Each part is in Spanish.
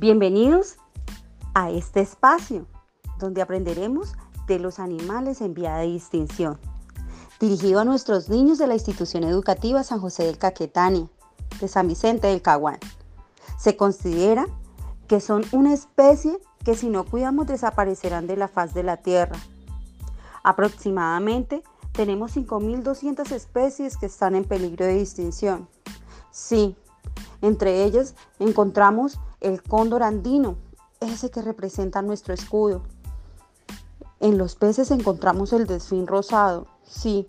Bienvenidos a este espacio donde aprenderemos de los animales en vía de distinción, dirigido a nuestros niños de la institución educativa San José del Caquetania, de San Vicente del Caguán. Se considera que son una especie que si no cuidamos desaparecerán de la faz de la Tierra. Aproximadamente tenemos 5.200 especies que están en peligro de distinción. Sí, entre ellas encontramos el cóndor andino, ese que representa nuestro escudo. En los peces encontramos el desfín rosado, sí,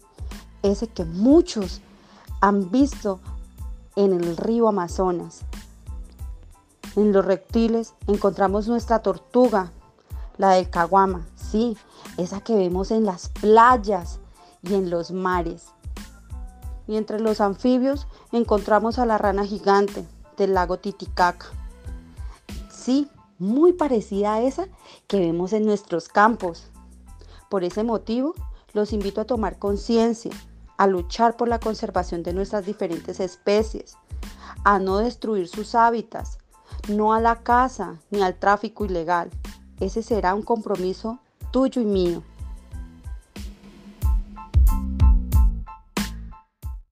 ese que muchos han visto en el río Amazonas. En los reptiles encontramos nuestra tortuga, la del caguama, sí, esa que vemos en las playas y en los mares. Y entre los anfibios encontramos a la rana gigante del lago Titicaca. Sí, muy parecida a esa que vemos en nuestros campos. Por ese motivo, los invito a tomar conciencia, a luchar por la conservación de nuestras diferentes especies, a no destruir sus hábitats, no a la caza ni al tráfico ilegal. Ese será un compromiso tuyo y mío.